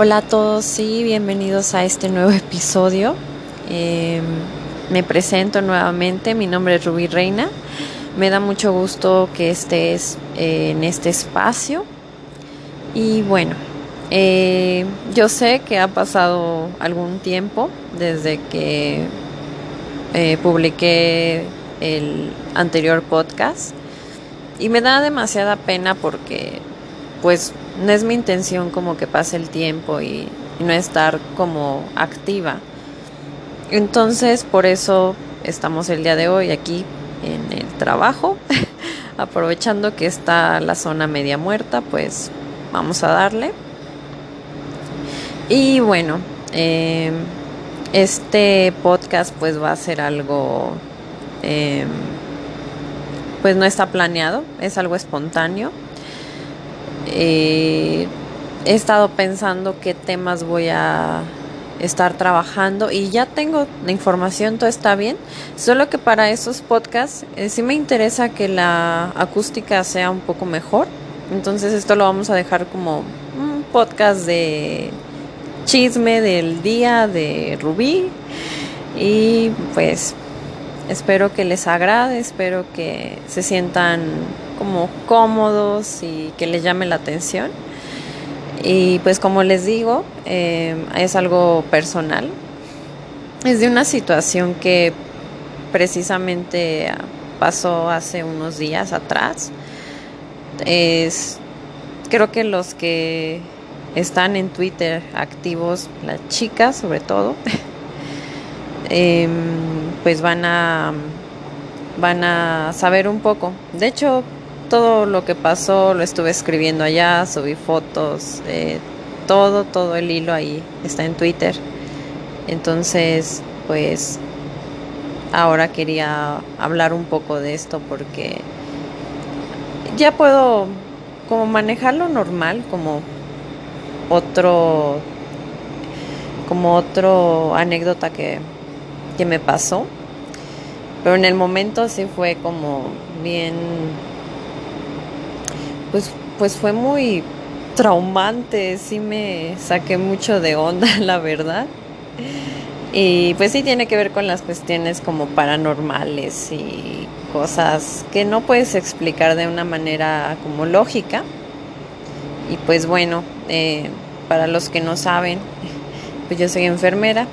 Hola a todos y bienvenidos a este nuevo episodio. Eh, me presento nuevamente, mi nombre es Rubí Reina. Me da mucho gusto que estés eh, en este espacio. Y bueno, eh, yo sé que ha pasado algún tiempo desde que publiqué el anterior podcast y me da demasiada pena porque pues no es mi intención como que pase el tiempo y, no estar como activa. Entonces, por eso estamos el día de hoy aquí en el trabajo, aprovechando que está la zona media muerta, pues vamos a darle. Y bueno, em, este podcast pues va a ser algo, em, pues no está planeado, es algo espontáneo. Eh, he estado pensando qué temas voy a estar trabajando y ya tengo la información, todo está bien. Solo que para esos podcasts eh, sí me interesa que la acústica sea un poco mejor. Entonces esto lo vamos a dejar como un podcast de chisme del día de Rubí. Y pues espero que les agrade, espero que se sientan como cómodos y que les llame la atención. Y pues como les digo, eh, es algo personal. Es de una situación que precisamente pasó hace unos días atrás. Es, creo que los que están en Twitter activos, las chicas sobre todo, em, pues van a van a saber un poco. De hecho, todo lo que pasó lo estuve escribiendo allá, subí fotos, eh, todo, todo el hilo ahí está en Twitter. Entonces, pues ahora quería hablar un poco de esto porque ya puedo como manejarlo normal, como otro, como otro anécdota que, que me pasó. Pero en el momento sí fue como bien pues, pues fue muy traumante, sí me saqué mucho de onda, la verdad. Y pues sí tiene que ver con las cuestiones como paranormales y cosas que no puedes explicar de una manera como lógica. Y pues bueno, eh, para los que no saben, pues yo soy enfermera.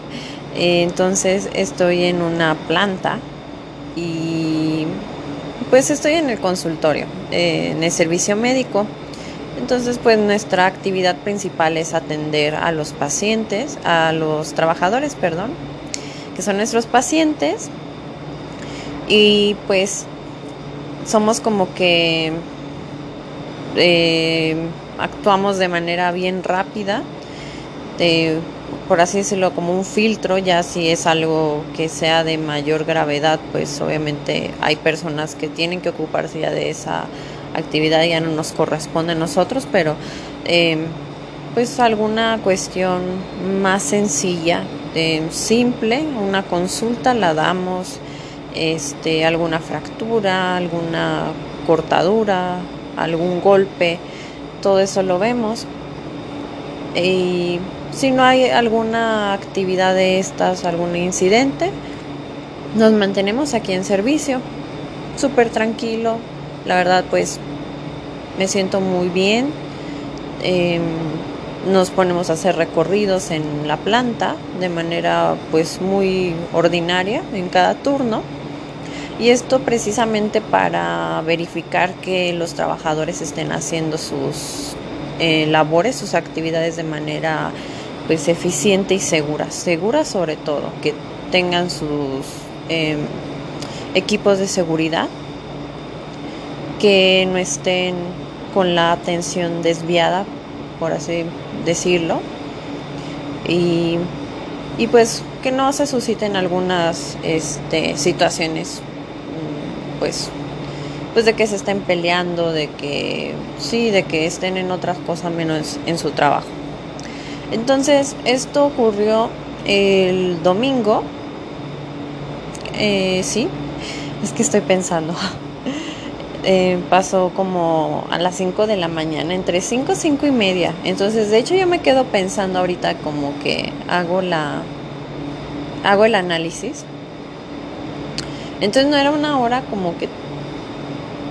entonces estoy en una planta y pues estoy en el consultorio, eh, en el servicio médico. Entonces, pues nuestra actividad principal es atender a los pacientes, a los trabajadores, perdón, que son nuestros pacientes. Y pues somos como que eh, actuamos de manera bien rápida. De, por así decirlo, como un filtro, ya si es algo que sea de mayor gravedad, pues obviamente hay personas que tienen que ocuparse ya de esa actividad, ya no nos corresponde a nosotros, pero em, pues alguna cuestión más sencilla, simple, una consulta la damos, este, alguna fractura, alguna cortadura, algún golpe, todo eso lo vemos. Y si no hay alguna actividad de estas, algún incidente, nos mantenemos aquí en servicio, súper tranquilo. La verdad, pues me siento muy bien. Em, nos ponemos a hacer recorridos en la planta de manera pues muy ordinaria en cada turno. Y esto precisamente para verificar que los trabajadores estén haciendo sus eh, labores, sus actividades de manera pues eficiente y segura, segura sobre todo, que tengan sus em, equipos de seguridad, que no estén con la atención desviada, por así decirlo, y, y pues que no se susciten algunas este, situaciones, mm, pues pues de que se estén peleando, de que sí, de que estén en otras cosas menos en su trabajo. Entonces, esto ocurrió el domingo. Eh, sí, es que estoy pensando. eh, pasó como a las 5 de la mañana, entre 5 y 5 y media. Entonces, de hecho, yo me quedo pensando ahorita como que hago la hago el análisis. Entonces no era una hora como que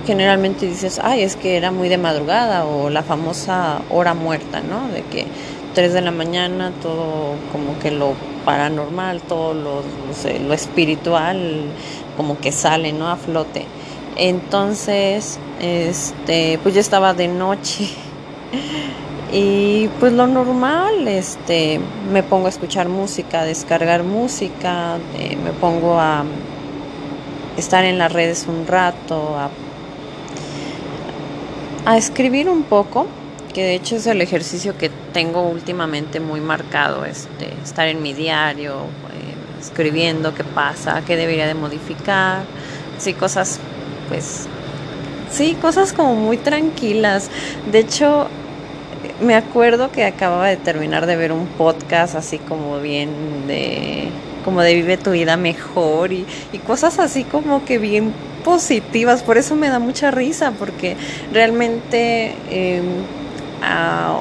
generalmente dices, ay, es que era muy de madrugada o la famosa hora muerta, ¿no? De que 3 de la mañana todo como que lo paranormal, todo lo, lo espiritual como que sale, ¿no? A flote. Entonces, este, pues yo estaba de noche y pues lo normal, este, me pongo a escuchar música, a descargar música, eh, me pongo a estar en las redes un rato, a, a escribir un poco, que de hecho es el ejercicio que tengo últimamente muy marcado, este, estar en mi diario, eh, escribiendo qué pasa, qué debería de modificar, sí, cosas pues sí, cosas como muy tranquilas. De hecho, me acuerdo que acababa de terminar de ver un podcast así como bien de como de vive tu vida mejor y, cosas así como que bien positivas, por eso me da mucha risa, porque realmente em, a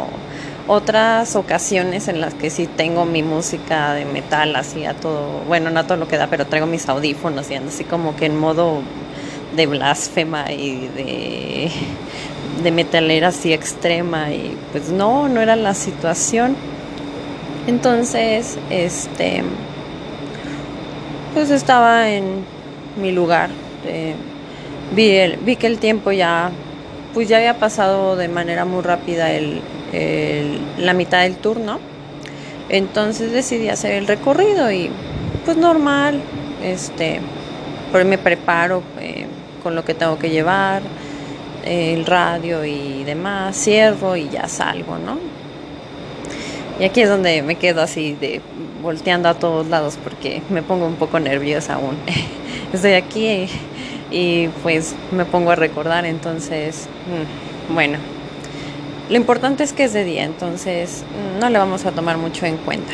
otras ocasiones en las que sí tengo mi música de metal así a todo, bueno, no a todo lo que da, pero traigo mis audífonos y ando así como que en modo de blasfema y de, de metalera así extrema y pues no, no era la situación. Entonces, este, pues estaba en mi lugar. Eh, vi, el, vi que el tiempo ya, pues ya había pasado de manera muy rápida el, la mitad del turno. Entonces decidí hacer el recorrido y pues normal, este, pues me preparo, eh, con lo que tengo que llevar, el radio y demás, cierro y ya salgo, ¿no? Y aquí es donde me quedo así de volteando a todos lados porque me pongo un poco nerviosa aún. Estoy aquí y, pues me pongo a recordar, entonces, mm, bueno, lo importante es que es de día, entonces mm, no le vamos a tomar mucho en cuenta.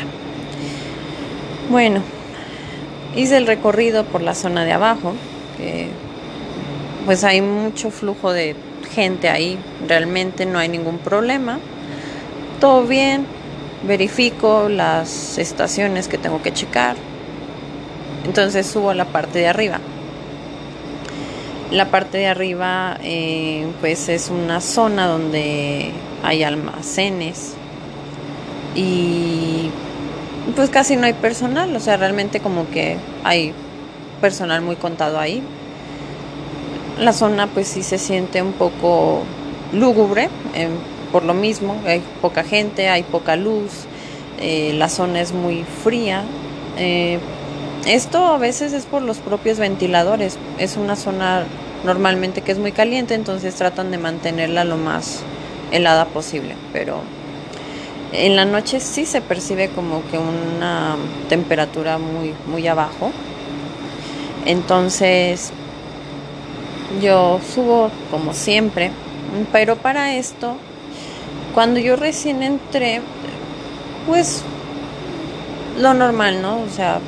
Bueno, hice el recorrido por la zona de abajo, que pues hay mucho flujo de gente ahí, realmente no hay ningún problema. Todo bien, verifico las estaciones que tengo que checar. Entonces subo a la parte de arriba. La parte de arriba eh, pues es una zona donde hay almacenes y pues casi no hay personal, o sea, realmente como que hay personal muy contado ahí, la zona pues sí se siente un poco lúgubre, eh, por lo mismo, hay poca gente, hay poca luz, eh, la zona es muy fría. Esto a veces es por los propios ventiladores, es una zona normalmente que es muy caliente, entonces tratan de mantenerla lo más helada posible, pero en la noche sí se percibe como que una temperatura muy, muy abajo. Entonces, yo subo como siempre, pero para esto, cuando yo recién entré, pues lo normal, ¿no? O sea,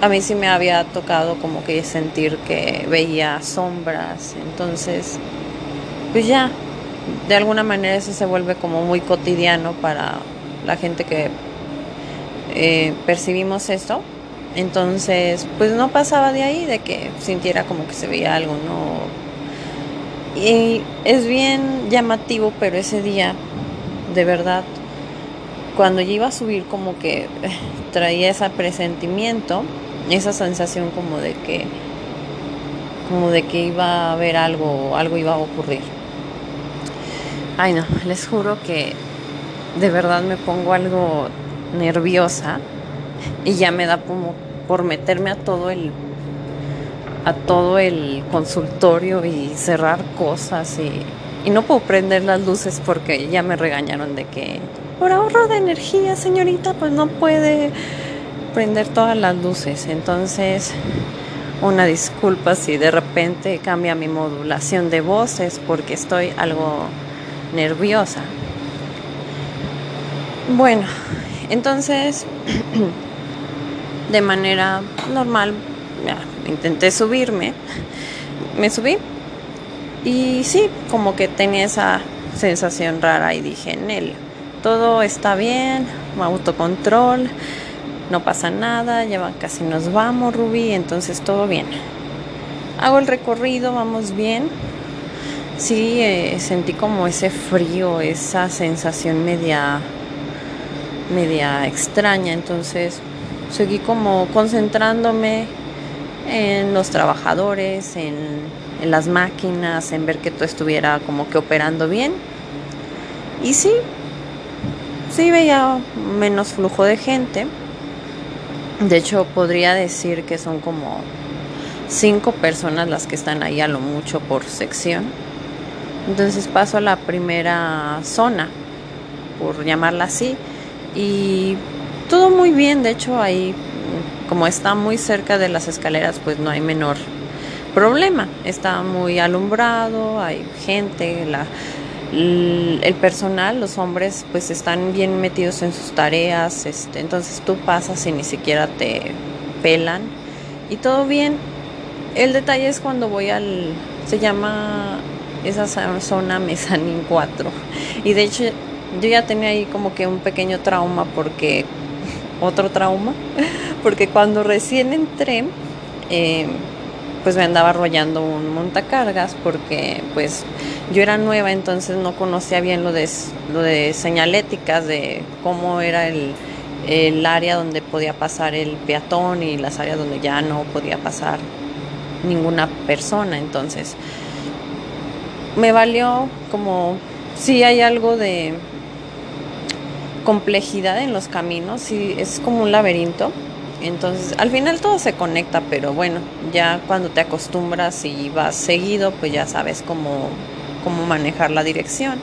a mí sí me había tocado como que sentir que veía sombras, entonces, pues ya, de alguna manera eso se vuelve como muy cotidiano para la gente que eh, percibimos esto. Entonces, pues no pasaba de ahí, de que sintiera como que se veía algo, ¿no? Y es bien llamativo, pero ese día, de verdad, cuando yo iba a subir como que traía ese presentimiento, esa sensación como de que como de que iba a haber algo, algo iba a ocurrir. Ay no, les juro que de verdad me pongo algo nerviosa y ya me da como por meterme a todo el a todo el consultorio y cerrar cosas y, y no puedo prender las luces porque ya me regañaron de que por ahorro de energía señorita pues no puede prender todas las luces entonces una disculpa si de repente cambia mi modulación de voces porque estoy algo nerviosa bueno entonces de manera normal. intenté subirme, me subí Y sí, como que tenía esa sensación rara y dije, en él, todo está bien, autocontrol, no pasa nada, ya casi nos vamos, Ruby, entonces todo bien. Hago el recorrido, vamos bien. Sí, eh, sentí como ese frío, esa sensación media, media extraña, entonces seguí como concentrándome en los trabajadores, en, en las máquinas, en ver que todo estuviera como que operando bien. Y sí, sí veía menos flujo de gente. De hecho, podría decir que son como cinco personas las que están ahí a lo mucho por sección. Entonces paso a la primera zona, por llamarla así, y todo muy bien. De hecho, ahí, como está muy cerca de las escaleras, pues no hay menor problema. Está muy alumbrado, hay gente, la, el personal, los hombres, pues están bien metidos en sus tareas, este, entonces tú pasas y ni siquiera te pelan y todo bien. El detalle es cuando voy al, se llama esa zona Mezanin 4 y de hecho yo ya tenía ahí como que un pequeño trauma porque, otro trauma, porque cuando recién entré, eh, pues me andaba arrollando un montacargas porque pues yo era nueva entonces no conocía bien lo de, de señaléticas de cómo era el, el área donde podía pasar el peatón y las áreas donde ya no podía pasar ninguna persona. Entonces me valió como si hay algo de complejidad en los caminos y es como un laberinto entonces, al final todo se conecta, pero bueno, ya cuando te acostumbras y vas seguido, pues ya sabes cómo, cómo manejar la dirección.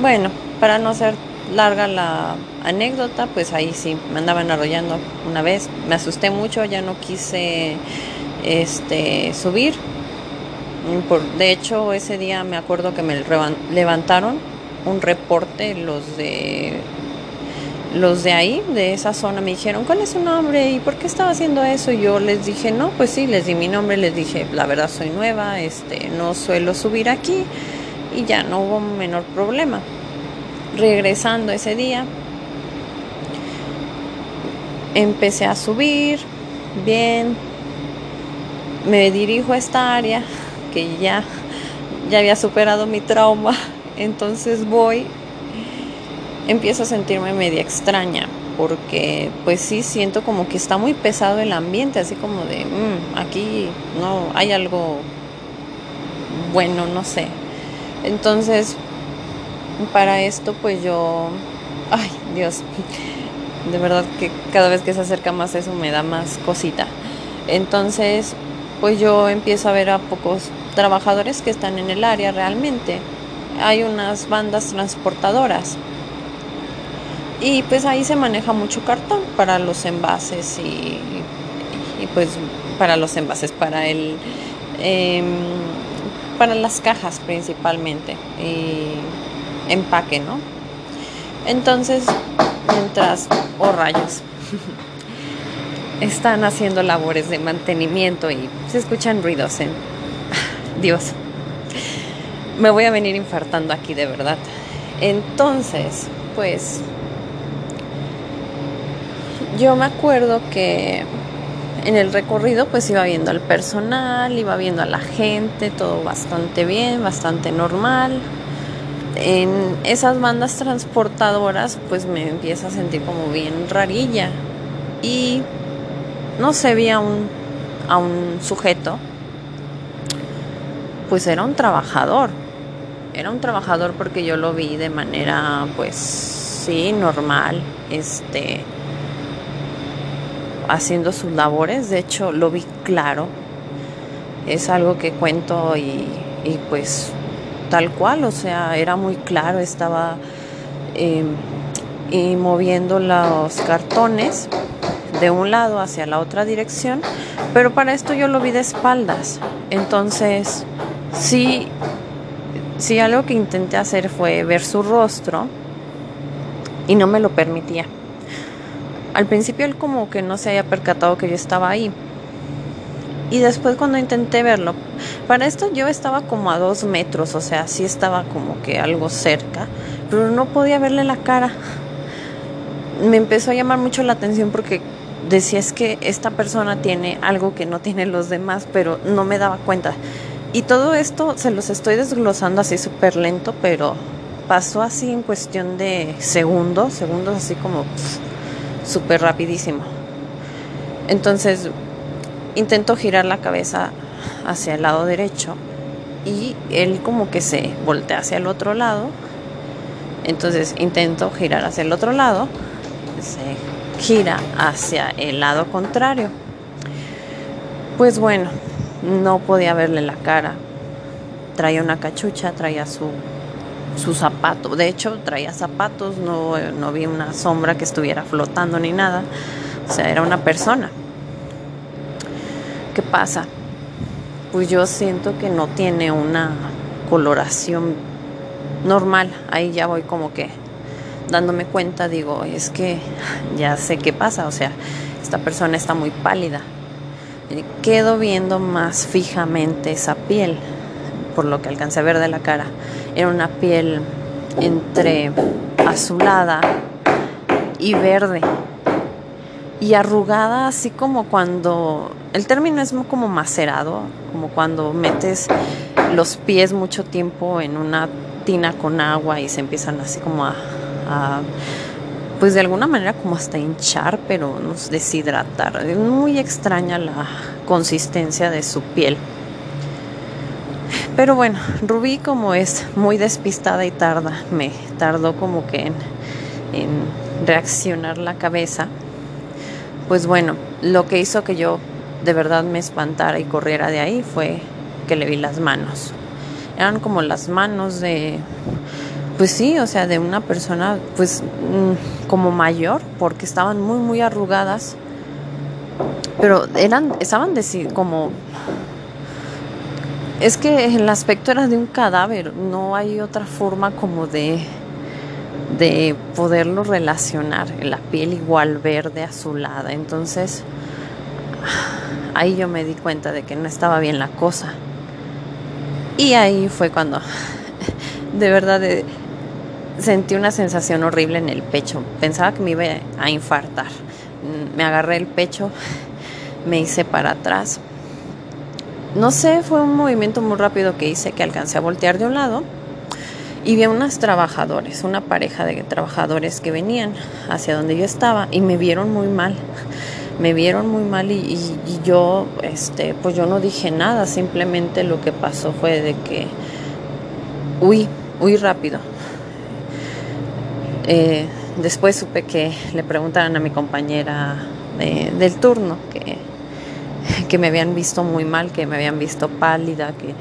Bueno, para no ser larga la anécdota, pues ahí sí, me andaban arrollando una vez, me asusté mucho, ya no quise este subir. De hecho, ese día me acuerdo que me levantaron un reporte los de los de ahí, de esa zona, me dijeron, ¿cuál es su nombre? ¿Y por qué estaba haciendo eso? Y yo les dije, no, pues sí, les di mi nombre, les dije, la verdad soy nueva, este, no suelo subir aquí y ya no hubo menor problema. Regresando ese día, empecé a subir, bien, me dirijo a esta área que ya, ya había superado mi trauma, entonces voy empiezo a sentirme media extraña porque pues sí siento como que está muy pesado el ambiente, así como de, mm, aquí no hay algo bueno, no sé. Entonces, para esto pues yo, ay Dios, de verdad que cada vez que se acerca más eso me da más cosita. Entonces, pues yo empiezo a ver a pocos trabajadores que están en el área realmente. Hay unas bandas transportadoras y pues ahí se maneja mucho cartón para los envases y, pues para los envases, para el em, para las cajas principalmente y empaque, ¿no? Entonces, mientras, oh rayos, están haciendo labores de mantenimiento y se escuchan ruidos en... Dios, me voy a venir infartando aquí de verdad. Entonces, pues yo me acuerdo que en el recorrido pues iba viendo al personal, iba viendo a la gente, todo bastante bien, bastante normal. En esas bandas transportadoras pues me empieza a sentir como bien rarilla. Y no se veía a un, a un sujeto, pues era un trabajador, era un trabajador porque yo lo vi de manera pues sí, normal, este haciendo sus labores, de hecho lo vi claro, es algo que cuento y, pues tal cual, o sea, era muy claro, estaba em, y moviendo los cartones de un lado hacia la otra dirección, pero para esto yo lo vi de espaldas, entonces sí, sí algo que intenté hacer fue ver su rostro y no me lo permitía. Al principio él como que no se había percatado que yo estaba ahí. Y después cuando intenté verlo, para esto yo estaba como a dos metros, o sea, sí estaba como que algo cerca, pero no podía verle la cara. Me empezó a llamar mucho la atención porque decía es que esta persona tiene algo que no tienen los demás, pero no me daba cuenta. Y todo esto se los estoy desglosando así súper lento, pero pasó así en cuestión de segundos, segundos así como súper rapidísimo. Entonces intento girar la cabeza hacia el lado derecho y él como que se voltea hacia el otro lado. Entonces intento girar hacia el otro lado, se gira hacia el lado contrario. Pues bueno, no podía verle la cara. Traía una cachucha, traía su, su zapato. De hecho, traía zapatos, no, no vi una sombra que estuviera flotando ni nada. O sea, era una persona. ¿Qué pasa? Pues yo siento que no tiene una coloración normal. Ahí ya voy como que dándome cuenta, digo, es que ya sé qué pasa. O sea, esta persona está muy pálida. Quedo viendo más fijamente esa piel, por lo que alcancé a ver de la cara. Era una piel entre azulada y verde y arrugada, así como cuando, el término es como macerado, como cuando metes los pies mucho tiempo en una tina con agua y se empiezan así como a, pues de alguna manera como hasta hinchar, pero nos deshidratar. Es muy extraña la consistencia de su piel. Pero bueno, Rubí como es muy despistada y tarda, me tardó como que en, reaccionar la cabeza pues bueno, lo que hizo que yo de verdad me espantara y corriera de ahí fue que le vi las manos. Eran como las manos de, pues sí, o sea, de una persona, pues mm, como mayor, porque estaban muy, muy arrugadas. Pero eran, estaban de, como, es que el aspecto era de un cadáver, no hay otra forma como de de poderlo relacionar, la piel igual verde azulada. Entonces, ahí yo me di cuenta de que no estaba bien la cosa. Y ahí fue cuando de verdad eh, sentí una sensación horrible en el pecho. Pensaba que me iba a infartar. Me agarré el pecho, me hice para atrás. No sé, fue un movimiento muy rápido que hice que alcancé a voltear de un lado y vi a unos trabajadores, una pareja de trabajadores que venían hacia donde yo estaba y me vieron muy mal. Me vieron muy mal y, yo, este, pues yo no dije nada, simplemente lo que pasó fue de que huí, huí rápido. Eh, después supe que le preguntaron a mi compañera del turno que, que me habían visto muy mal, que me habían visto pálida, que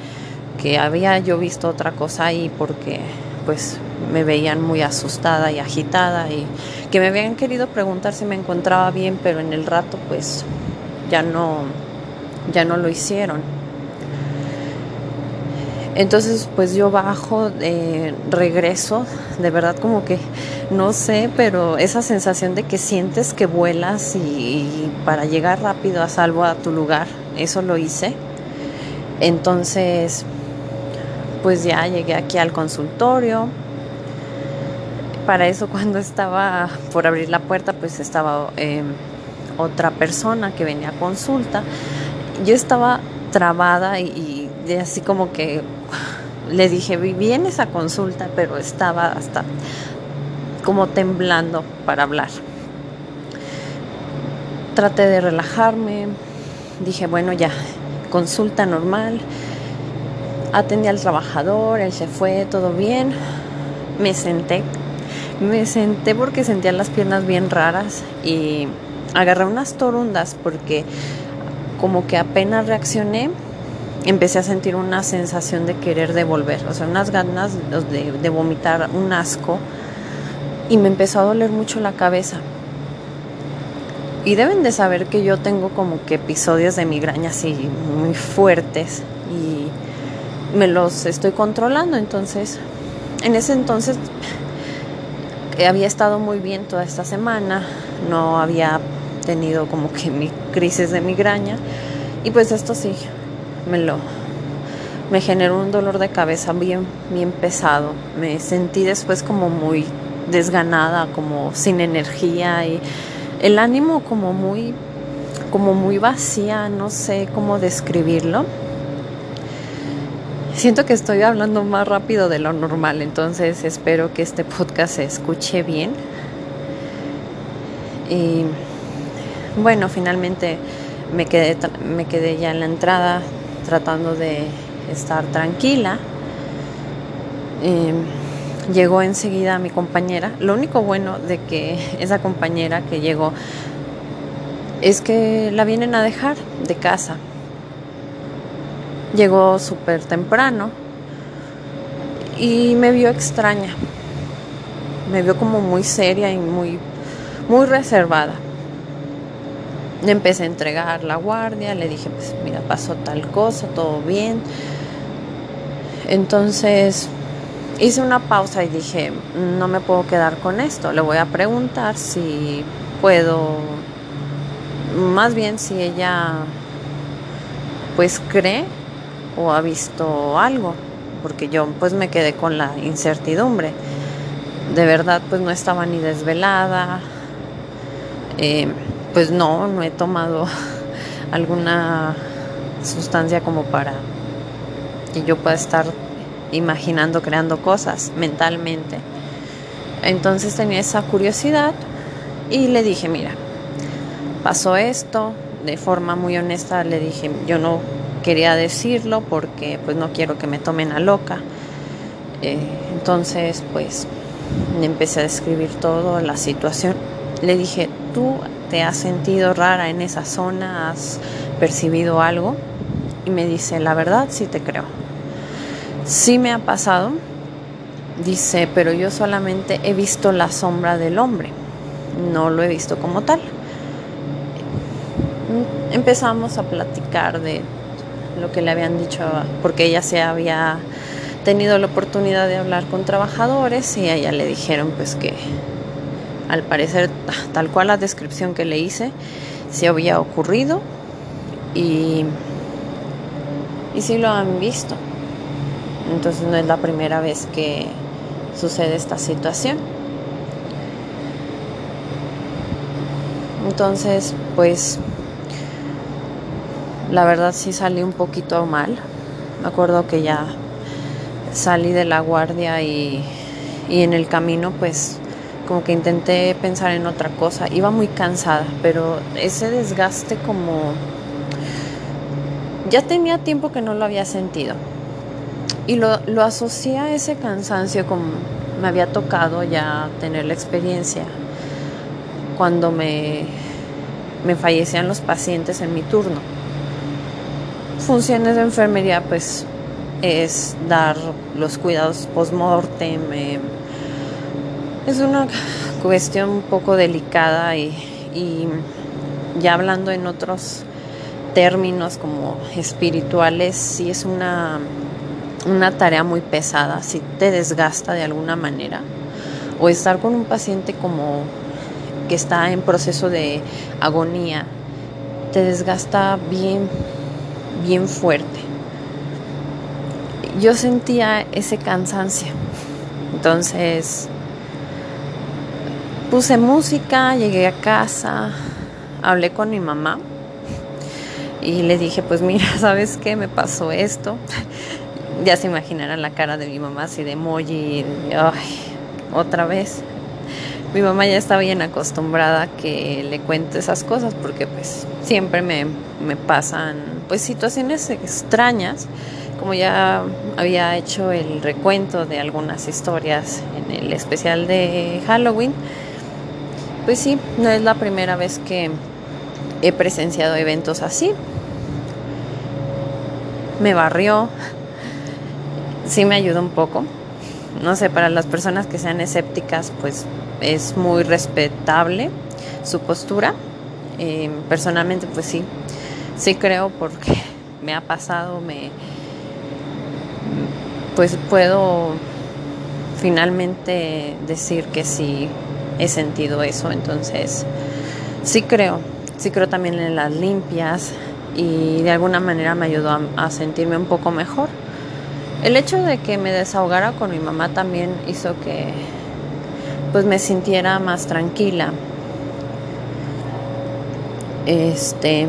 que había yo visto otra cosa ahí porque pues me veían muy asustada y agitada y que me habían querido preguntar si me encontraba bien, pero en el rato pues ya no ya no lo hicieron. Entonces pues yo bajo, de regreso, de verdad como que no sé, pero esa sensación de que sientes que vuelas y para llegar rápido a salvo a tu lugar, eso lo hice. Entonces pues ya llegué aquí al consultorio. Para eso cuando estaba por abrir la puerta, pues estaba em, otra persona que venía a consulta. Yo estaba trabada y, así como que le dije, viene esa consulta, pero estaba hasta como temblando para hablar. Traté de relajarme, dije, bueno, ya, consulta normal, atendí al trabajador, él se fue, todo bien. Me senté. Me senté porque sentía las piernas bien raras y agarré unas torundas porque como que apenas reaccioné, empecé a sentir una sensación de querer devolver, o sea, unas ganas de, vomitar, un asco y me empezó a doler mucho la cabeza. Y deben de saber que yo tengo como que episodios de migraña así muy fuertes y me los estoy controlando. Entonces, en ese entonces había estado muy bien toda esta semana, no había tenido como que mi crisis de migraña Y pues esto sí, me lo me generó un dolor de cabeza bien bien pesado. Me sentí después como muy desganada, como sin energía y el ánimo como muy como muy vacía, no sé cómo describirlo. Siento que estoy hablando más rápido de lo normal, entonces espero que este podcast se escuche bien. Y bueno, finalmente me quedé, me quedé ya en la entrada tratando de estar tranquila. llegó enseguida mi compañera. Lo único bueno de que esa compañera que llegó es que la vienen a dejar de casa. Llegó súper temprano y me vio extraña. Me vio como muy seria y muy, muy reservada. Empecé a entregar la guardia, le dije, pues mira, pasó tal cosa, todo bien. Entonces hice una pausa y dije, no me puedo quedar con esto, le voy a preguntar si puedo, más bien si ella pues cree o ha visto algo, porque yo pues me quedé con la incertidumbre. De verdad pues no estaba ni desvelada, eh, pues no, no he tomado alguna sustancia como para que yo pueda estar imaginando, creando cosas mentalmente. Entonces tenía esa curiosidad y le dije, mira, pasó esto, de forma muy honesta le dije, yo no quería decirlo porque pues no quiero que me tomen a loca. Eh, entonces pues empecé a describir todo, la situación. Le dije, ¿tú te has sentido rara en esa zona? ¿Has percibido algo? Y me dice, la verdad sí te creo. Sí me ha pasado, dice, pero yo solamente he visto la sombra del hombre, no lo he visto como tal. Empezamos a platicar de lo que le habían dicho, porque ella se había tenido la oportunidad de hablar con trabajadores y a ella le dijeron pues que al parecer tal cual la descripción que le hice se había ocurrido y, y sí lo han visto. Entonces no es la primera vez que sucede esta situación. Entonces, pues la verdad sí salí un poquito mal. Me acuerdo que ya salí de la guardia y, y en el camino pues como que intenté pensar en otra cosa. Iba muy cansada, pero ese desgaste como... Ya tenía tiempo que no lo había sentido. Y lo, lo asocié a ese cansancio como me había tocado ya tener la experiencia cuando me, me fallecían los pacientes en mi turno. Funciones de enfermería pues es dar los cuidados post-mortem. Eh, es una cuestión un poco delicada y, y ya hablando en otros términos como espirituales, sí es una una tarea muy pesada, si te desgasta de alguna manera, o estar con un paciente como que está en proceso de agonía, te desgasta bien, bien fuerte. Yo sentía ese cansancio, entonces puse música, llegué a casa, hablé con mi mamá y le dije, pues mira, ¿sabes qué? Me pasó esto ya se imaginarán la cara de mi mamá así de emoji, ay, otra vez. Mi mamá ya está bien acostumbrada a que le cuente esas cosas porque pues siempre me, me pasan pues situaciones extrañas como ya había hecho el recuento de algunas historias en el especial de Halloween, pues sí, no es la primera vez que he presenciado eventos así. Me barrió, sí me ayuda un poco. No sé, para las personas que sean escépticas, pues es muy respetable su postura. Eh, personalmente, pues sí, sí creo porque me ha pasado, me, pues puedo finalmente decir que sí he sentido eso. Entonces, sí creo, sí creo también en las limpias y de alguna manera me ayudó a, sentirme un poco mejor. El hecho de que me desahogara con mi mamá también hizo que pues me sintiera más tranquila. Este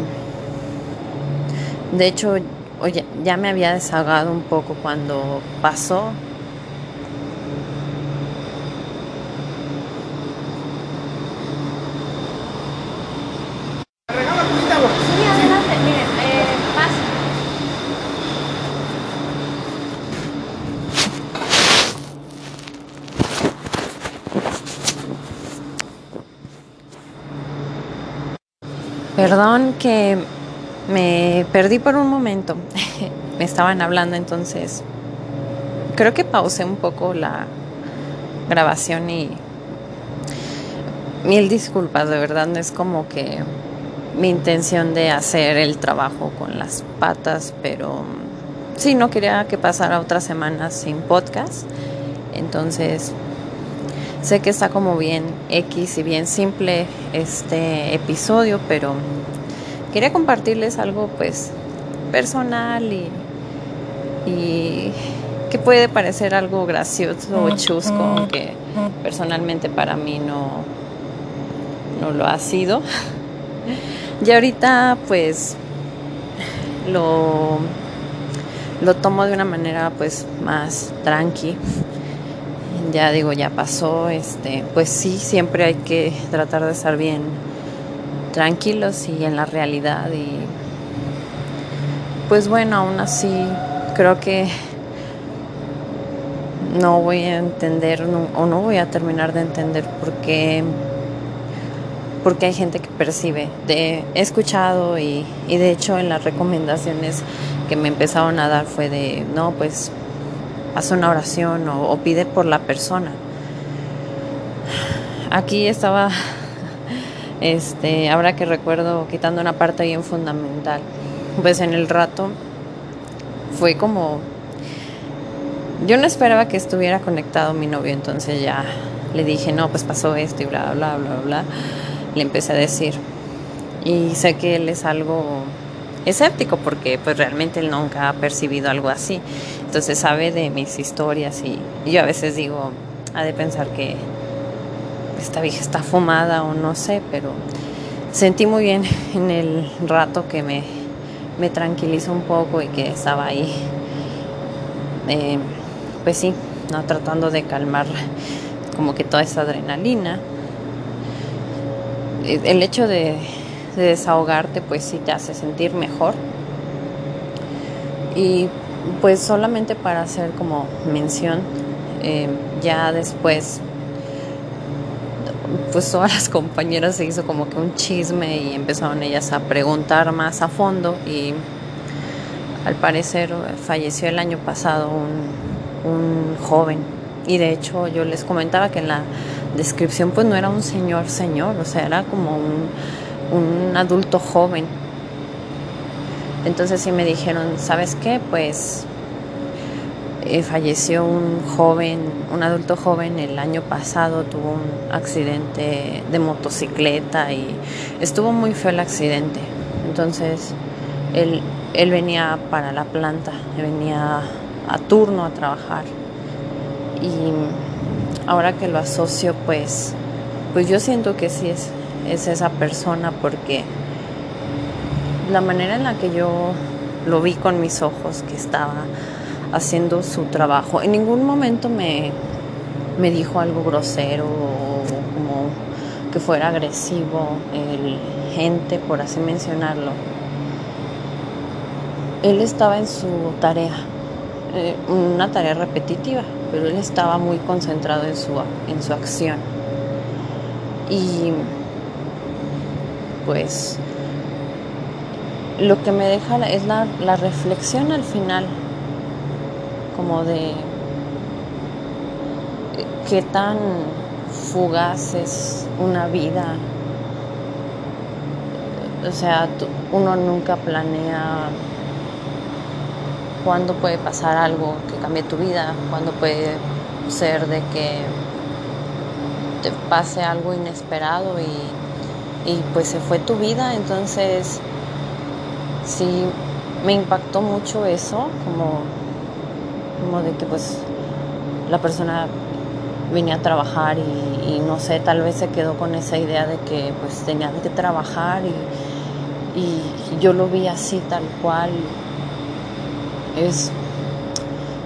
de hecho, ya me había desahogado un poco cuando pasó Perdón que me perdí por un momento. me estaban hablando entonces. Creo que pausé un poco la grabación y mil disculpas, de verdad no es como que mi intención de hacer el trabajo con las patas, pero sí, no quería que pasara otras semanas sin podcast. Entonces, Sé que está como bien X y bien simple este episodio, pero quería compartirles algo pues personal y, y que puede parecer algo gracioso o chusco, aunque personalmente para mí no, no lo ha sido. Y ahorita pues lo, lo tomo de una manera pues más tranqui ya digo, ya pasó, este, pues sí, siempre hay que tratar de estar bien tranquilos y en la realidad y pues bueno, aún así creo que no voy a entender o no voy a terminar de entender por qué porque hay gente que percibe. He escuchado y, y de hecho en las recomendaciones que me empezaron a dar fue de, no, pues haz una oración o, pide por la persona. Aquí estaba, este, ahora que recuerdo, quitando una parte bien fundamental. Pues en el rato fue como, yo no esperaba que estuviera conectado mi novio, entonces ya le dije, no, pues pasó esto y bla, bla, bla, bla. Le empecé a decir. Y sé que él es algo escéptico porque pues realmente él nunca ha percibido algo así. Entonces sabe de mis historias y, yo a veces digo, ha de pensar que esta vieja está fumada o no sé, pero sentí muy bien en el rato que me, me tranquilizó un poco y que estaba ahí, eh, pues sí, no tratando de calmar como que toda esa adrenalina. El hecho de de desahogarte, pues sí te hace sentir mejor. Y pues solamente para hacer como mención, eh, ya después, pues todas las compañeras se hizo como que un chisme y empezaron ellas a preguntar más a fondo y al parecer falleció el año pasado un, un joven y de hecho yo les comentaba que en la descripción pues no era un señor señor, o sea, era como un un adulto joven. Entonces sí me dijeron, ¿sabes qué? Pues eh, falleció un joven, un adulto joven el año pasado, tuvo un accidente de motocicleta y estuvo muy feo el accidente. Entonces él, él venía para la planta, venía a turno a trabajar. Y ahora que lo asocio, pues, pues yo siento que sí es es esa persona porque la manera en la que yo lo vi con mis ojos que estaba haciendo su trabajo, en ningún momento me, me dijo algo grosero o como que fuera agresivo el gente, por así mencionarlo. Él estaba en su tarea, eh, una tarea repetitiva, pero él estaba muy concentrado en su, en su acción. Y pues lo que me deja es la, reflexión al final, como de qué tan fugaz es una vida. O sea, uno nunca planea cuándo puede pasar algo que cambie tu vida, cuándo puede ser de que te pase algo inesperado y y pues se fue tu vida, entonces sí me impactó mucho eso, como, como de que pues la persona venía a trabajar y, no sé, tal vez se quedó con esa idea de que pues tenía que trabajar y, y yo lo vi así tal cual. Es,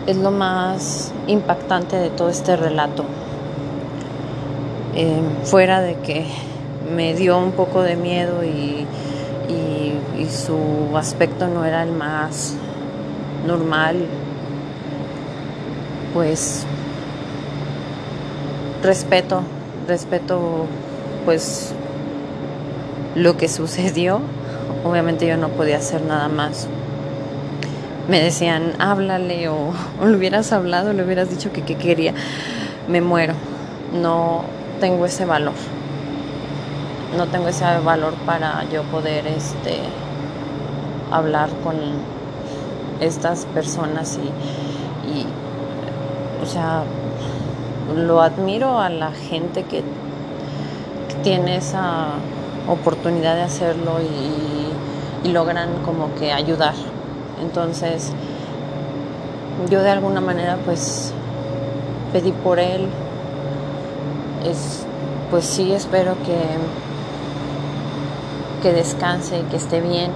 es lo más impactante de todo este relato. Eh, fuera de que me dio un poco de miedo y, y su aspecto no era el más normal, pues respeto, respeto pues lo que sucedió. Obviamente yo no podía hacer nada más. Me decían, háblale o, o le hubieras hablado, le hubieras dicho que, quería. Me muero. No tengo ese valor. No tengo ese valor para yo poder este hablar con estas personas y, y o sea, lo admiro a la gente que, tiene esa oportunidad de hacerlo y, logran como que ayudar. Entonces, yo de alguna manera pues pedí por él. Es, pues sí, espero que, que descanse y que esté bien.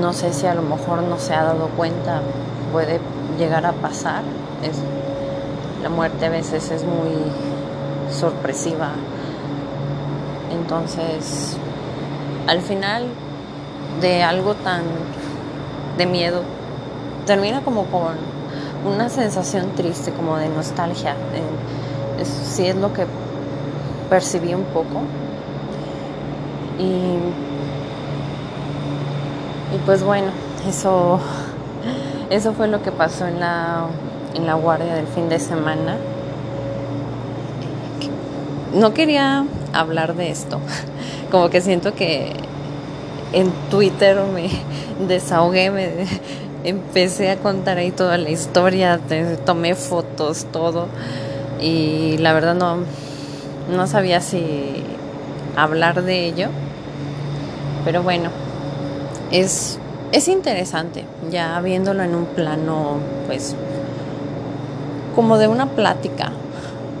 No sé si a lo mejor no se ha dado cuenta, puede llegar a pasar. Es, la muerte a veces es muy sorpresiva. Entonces, al final de algo tan de miedo, termina como con una sensación triste, como de nostalgia. Sí es lo que percibí un poco. Y, y pues bueno, eso eso fue lo que pasó en la, en la guardia del fin de semana. No quería hablar de esto, como que siento que en Twitter me desahogué, me empecé a contar ahí toda la historia, tomé fotos, todo, y la verdad no, no sabía si hablar de ello, pero bueno, es es interesante, ya viéndolo en un plano, pues, como de una plática.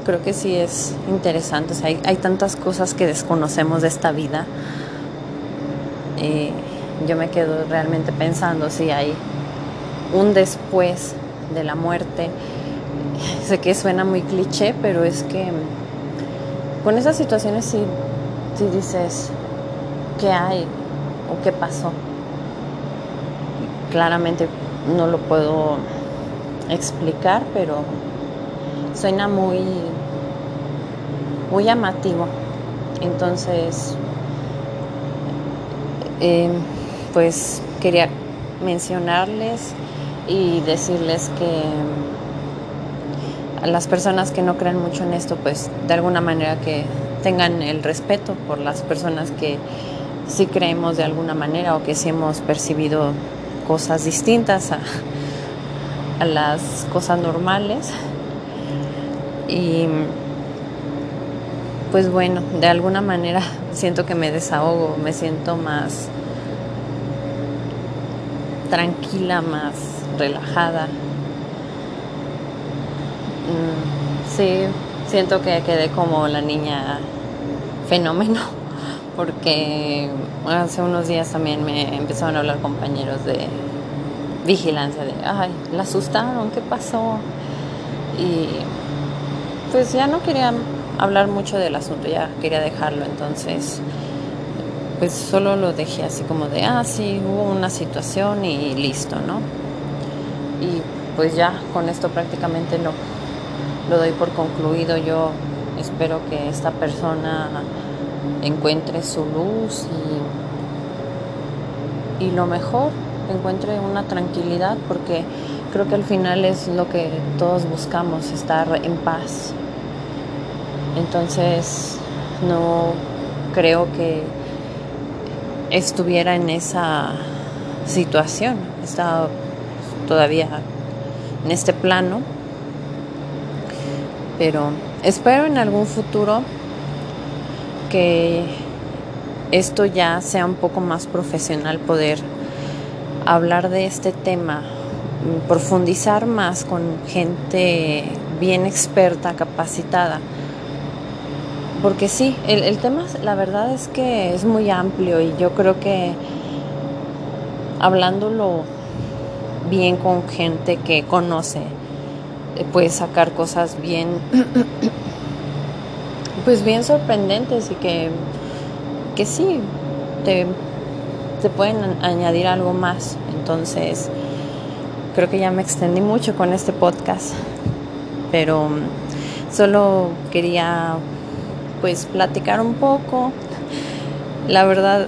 Creo que sí es interesante. hay, hay, tantas cosas que desconocemos de esta vida. Eh, yo me quedo realmente pensando si hay un después de la muerte. Sé que suena muy cliché, pero es que con esas situaciones sí, sí dices, ¿qué hay? ¿O qué pasó? claramente no lo puedo explicar, pero suena muy, muy llamativo. Entonces, em, pues quería mencionarles y decirles que a las personas que no creen mucho en esto, pues de alguna manera que tengan el respeto por las personas que sí creemos de alguna manera o que sí hemos percibido cosas distintas a, las cosas normales. Y pues bueno, de alguna manera siento que me desahogo, me siento más tranquila, más relajada. Mm, sí, siento que quedé como la niña fenómeno porque hace unos días también me empezaron a hablar compañeros de vigilancia, de, ay, la asustaron, ¿qué pasó? Y pues ya no quería hablar mucho del asunto, ya quería dejarlo, entonces pues solo lo dejé así como de, ah, sí, hubo una situación y listo, ¿no? Y pues ya con esto prácticamente lo, lo doy por concluido. Yo espero que esta persona encuentre su luz y, y lo mejor, encuentre una tranquilidad porque creo que al final es lo que todos buscamos, estar en paz. Entonces no creo que estuviera en esa situación, está todavía en este plano, pero espero en algún futuro que esto ya sea un poco más profesional, poder hablar de este tema, profundizar más con gente bien experta, capacitada. Porque sí, el, tema, la verdad es que es muy amplio y yo creo que hablándolo bien con gente que conoce, puedes sacar cosas bien, pues bien sorprendentes y que, que sí, te, te pueden añadir algo más. Entonces, creo que ya me extendí mucho con este podcast, pero mm, solo quería pues platicar un poco. La verdad,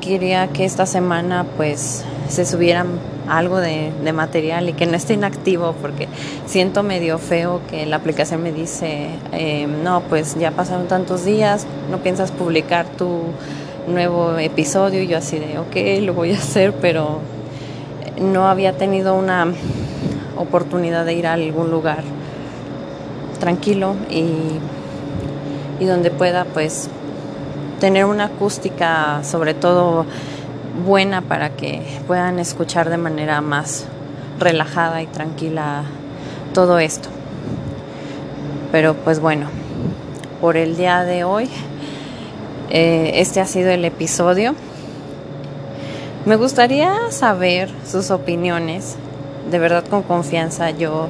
quería que esta semana pues se subieran algo de, material y que no esté inactivo porque siento medio feo que la aplicación me dice, eh, no, pues ya pasaron tantos días, no piensas publicar tu nuevo episodio. Y yo así de, ok, lo voy a hacer, pero no había tenido una oportunidad de ir a algún lugar tranquilo y, y donde pueda pues tener una acústica sobre todo buena para que puedan escuchar de manera más relajada y tranquila todo esto. Pero pues bueno, por el día de hoy, eh, este ha sido el episodio. Me gustaría saber sus opiniones, de verdad con confianza. Yo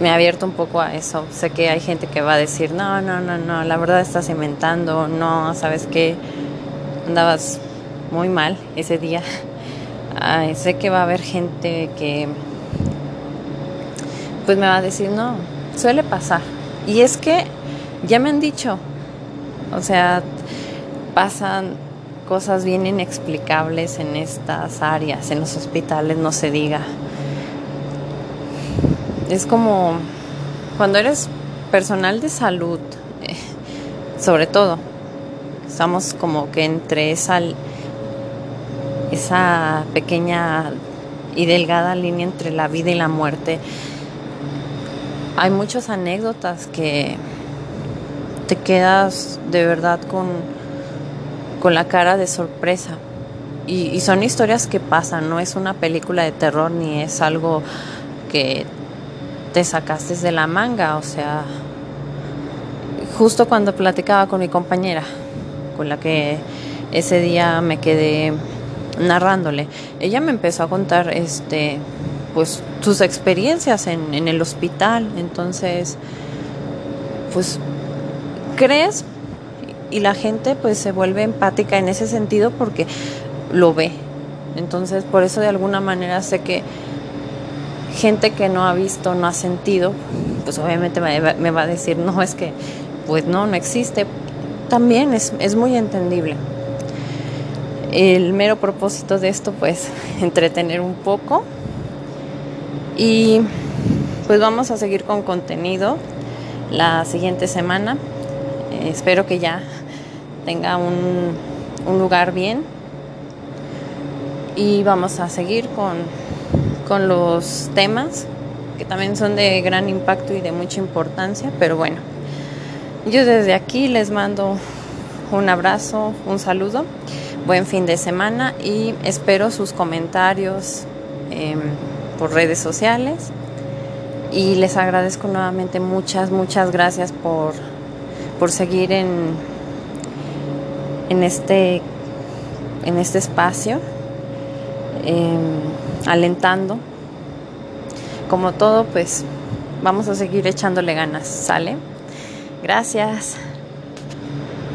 me he abierto un poco a eso. Sé que hay gente que va a decir, no, no, no, no, la verdad estás inventando, no, sabes que andabas muy mal ese día. sé que va a haber gente que pues me va a decir, no, suele pasar. Y es que ya me han dicho, o sea, pasan cosas bien inexplicables en estas áreas, en los hospitales, no se diga. Es como cuando eres personal de salud, eh, sobre todo, estamos como que entre esa esa pequeña y delgada línea entre la vida y la muerte. Hay muchas anécdotas que te quedas de verdad con, con la cara de sorpresa. Y, y, son historias que pasan, no es una película de terror ni es algo que te sacaste de la manga. O sea, justo cuando platicaba con mi compañera, con la que ese día me quedé narrándole. Ella me empezó a contar este pues sus experiencias en, el hospital. Entonces, pues crees y la gente pues se vuelve empática en ese sentido porque lo ve. Entonces, por eso de alguna manera sé que gente que no ha visto, no ha sentido, pues obviamente me va a decir, no, es que, pues no, no existe. También es, es muy entendible. El mero propósito de esto, pues, entretener un poco. Y pues vamos a seguir con contenido la siguiente semana. Eh, espero que ya tenga un, un, lugar bien. Y vamos a seguir con, con los temas que también son de gran impacto y de mucha importancia. Pero bueno, yo desde aquí les mando un abrazo, un saludo buen fin de semana y espero sus comentarios em, por redes sociales. Y les agradezco nuevamente muchas, muchas gracias por, por seguir en, en, este, en este espacio, em, alentando. Como todo, pues vamos a seguir echándole ganas, ¿sale? Gracias.